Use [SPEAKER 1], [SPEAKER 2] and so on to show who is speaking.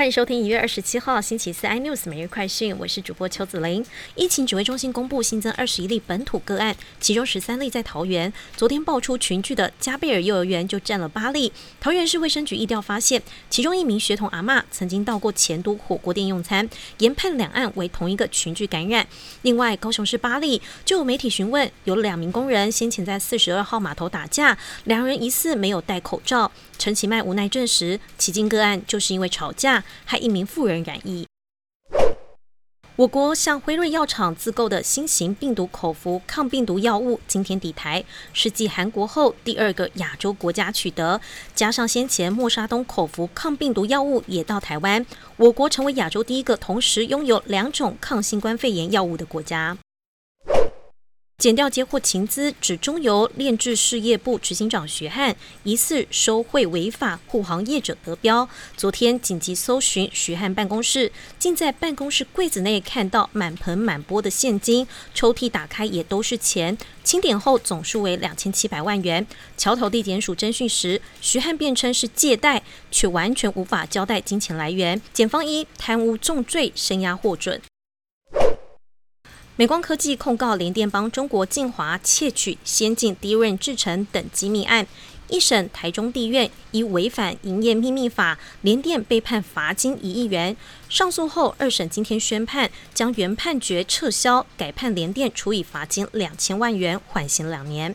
[SPEAKER 1] 欢迎收听一月二十七号星期四 iNews 每日快讯，我是主播邱子玲。疫情指挥中心公布新增二十一例本土个案，其中十三例在桃园。昨天爆出群聚的加贝尔幼儿园就占了八例。桃园市卫生局疫调发现，其中一名学童阿嬷曾经到过前都火锅店用餐，研判两案为同一个群聚感染。另外，高雄市八例就有媒体询问，有两名工人先前在四十二号码头打架，两人疑似没有戴口罩。陈其迈无奈证实，迄今个案就是因为吵架，还一名妇人染疫。我国向辉瑞药厂自购的新型病毒口服抗病毒药物今天抵台，是继韩国后第二个亚洲国家取得。加上先前莫沙东口服抗病毒药物也到台湾，我国成为亚洲第一个同时拥有两种抗新冠肺炎药物的国家。检调截获情资，指中油炼制事业部执行长徐汉疑似收贿违法护航业者得标。昨天紧急搜寻徐汉办公室，竟在办公室柜子内看到满盆满钵的现金，抽屉打开也都是钱，清点后总数为两千七百万元。桥头地检署侦讯时，徐汉辩称是借贷，却完全无法交代金钱来源。检方以贪污重罪声押获准。美光科技控告联电帮中国晋华窃取先进低润制成等机密案，一审台中地院以违反营业秘密法，联电被判罚金一亿元。上诉后，二审今天宣判，将原判决撤销，改判联电处以罚金两千万元，缓刑两年。